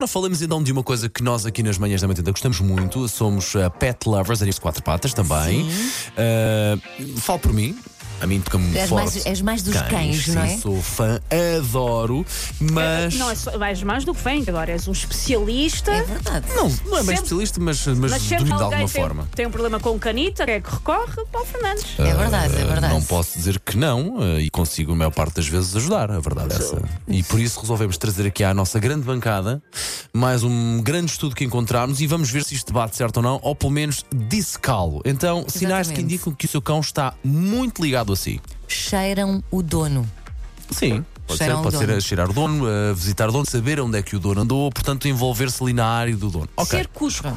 Agora falamos então de uma coisa que nós aqui nas manhãs da Matenda gostamos muito. Somos uh, pet lovers, de quatro patas também. Uh, falo por mim. A mim toca-me És forte. mais- és mais dos cães, sim, não é? Sou fã, adoro, mas. Não, é só, vais mais do que vem, agora és um especialista. É verdade. Não, não é bem Sempre- especialista, mas, mas, Mas de alguma tem, forma. tem um problema com canita, quem é que recorre? Paulo Fernandes. É verdade, é Uh, verdade. Não posso dizer que não uh, e consigo, a maior parte das vezes, ajudar. A verdade é essa. E por isso resolvemos trazer aqui à nossa grande bancada mais um grande estudo que encontramos e vamos ver se isto bate certo ou não, ou pelo menos disse calo. Então, sinais que Exatamente. indicam que o seu cão está muito ligado a si. Cheiram o dono. Sim. Pode Cheirar ser, o pode ser dono. a cheirar o dono, a visitar o dono, saber onde é que o dono andou, portanto, envolver-se ali na área do dono. Ok. Ser cusco.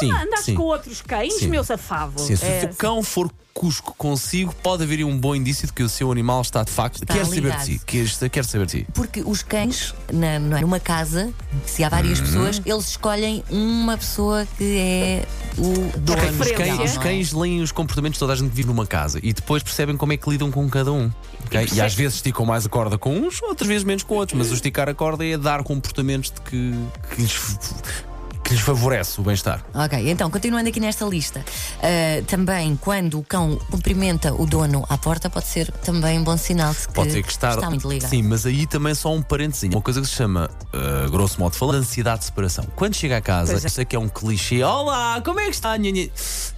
Sim, Então, andaste sim. com outros cães, Sim. meu safado. Sim, se o É, cão for cusco consigo, pode haver um bom indício de que o seu animal está de facto. Está quer saber de si. Quer, quer saber de si. Porque os cães, na- na- numa casa, se há várias Uhum. pessoas, eles escolhem uma pessoa que é o dono. Os cães, os é? cães leem os comportamentos de toda a gente que vive numa casa e depois percebem como é que lidam com cada um. ok? E, percebe- às vezes esticam mais a corda com uns, outras vezes menos com outros. Mas o esticar a corda é dar comportamentos de que, que, lhes, que lhes favorece o bem-estar. Ok, então, continuando aqui nesta lista, ah, também quando o cão cumprimenta o dono à porta, pode ser também um bom sinal de que, Pode ser que estar. está muito ligado. Sim, mas aí também só um parentezinho. Uma coisa que se chama, uh, grosso modo falando, ansiedade de separação. Quando chega a casa, é. eu sei que é um clichê. Olá, como é que está? Nha, nha.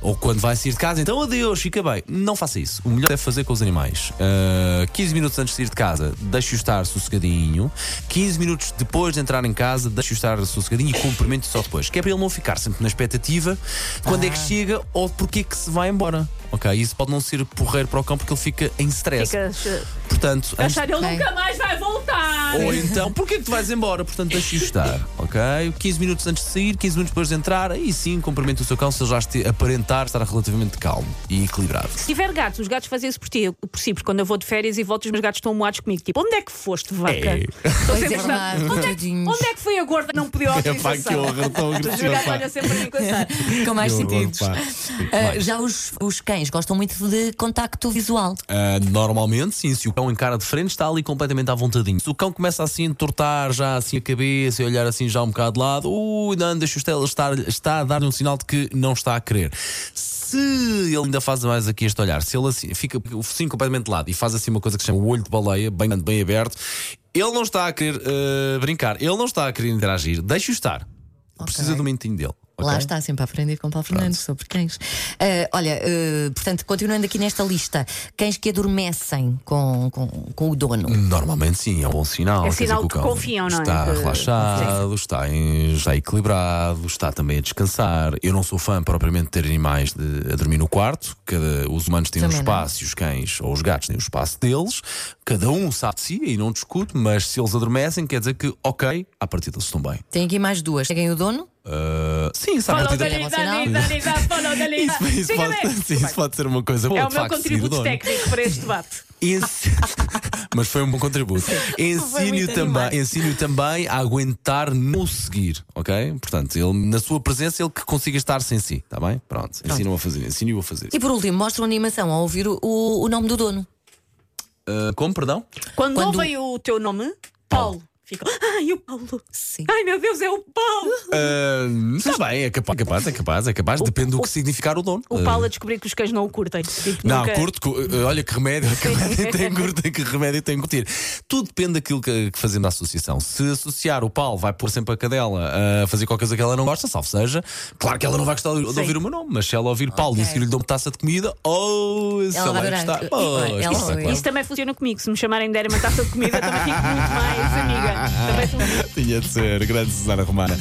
Ou quando vai sair de casa, então adeus, fica bem. Não faça isso. O melhor é fazer com os animais. Uh, 15 minutos antes de sair de casa, deixe-o estar sossegadinho. 15 minutos depois de entrar em casa, deixe-o estar sossegadinho e cumprimente só depois. Que é para ele não ficar sempre na expectativa quando é que chega ou porque é que se vai embora. Ok, isso pode não ser porreiro para o cão porque ele fica em stress. Ficas eh, Portanto, antes achar ele nunca mais vai voltar. ou então, porquê que tu vais embora? Portanto, deixe-o estar, ok? 15 minutos antes de sair, 15 minutos depois de entrar, aí sim, cumprimenta o seu cão se ele já este- aparentar estar relativamente calmo e equilibrado. Se tiver gatos, os gatos fazem isso por, ti, por si, porque quando eu vou de férias e volto, os meus gatos estão moados comigo. Tipo, onde é que foste, vaca? É. Estou sempre é verdade, onde, é, que- onde é que foi a gorda que não pediu autorização? horror, tão gatos olham sempre para mim com mais Que horror, sentidos. pá. Ah, já os, os cães gostam muito de contacto visual. Ah, normalmente, sim, se o cão encara de frente, está ali completamente à vontadinho. Se o cão começa assim a entortar já assim a cabeça e olhar assim já um bocado de lado, ui, não, deixa o Stella estar, está a dar-lhe um sinal de que não está a querer. Se ele ainda faz mais aqui este olhar, se ele assim, fica o focinho completamente de lado e faz assim uma coisa que se chama o olho de baleia, bem, bem aberto, ele não está a querer ah, brincar, ele não está a querer interagir, deixa-o estar. Precisa do momentinho dele. Lá ok? está, sempre a aprender com Paulo Fernandes sobre cães. Ah, olha, ah, portanto, continuando aqui nesta lista, cães que adormecem com, com, com o dono. Normalmente sim, é um bom sinal. É sinal dizer o que cão confiam, não é? Está Que- relaxado, está, em- já equilibrado, está também a descansar. Eu não sou fã propriamente de ter animais de, a dormir no quarto. Cada, os humanos têm um Também não. espaço e os cães ou os gatos têm o espaço deles. Cada um sabe de si e não discute, mas se eles adormecem, quer dizer que, ok, à partida eles estão bem. Tem aqui mais duas. Seguem o dono? Ah, sim, sabe Follow lead, follow the lead. Isso, isso pode, sim, isso pode ser uma coisa boa, É o meu contributo técnico para este debate. Mas foi um bom contributo. Animado. também, ensine também a aguentar não seguir, ok? Portanto, ele, na sua presença, ele que consiga estar sem si, está bem? Pronto, ensine-o a fazer, ensine-o a fazer. E por último, mostram animação ao ouvir o, o, nome do dono. Ah, como, perdão? Quando, Quando- ouvem o teu nome, Paulo, ficam. Ai, o Paulo. Sim. Ai, meu Deus, é o Paulo. Ah, Está bem, é capaz, é capaz, é capaz, é capaz, depende do que significar o dono. O Ah, Paulo a descobrir que os cães não o curtem. Tipo, Não, nunca- curto, cu- olha que remédio, que remédio tem curto, que remédio tem que curtir. Tudo depende daquilo que, que fazemos na associação. Se associar o Paulo vai pôr sempre a cadela a fazer qualquer coisa que ela não gosta, salvo seja, claro que ela não vai gostar de, de Sim. ouvir o meu nome, mas se ela ouvir Paulo e a seguir lhe dá uma taça de comida, oh, se Ela ela vai vai adorar. gostar. Oh, Ela espetacular. vai. Isso também funciona comigo. Se me chamarem de der uma taça de comida, também fico muito mais amiga. Tinha de ser, grande Susana Romana.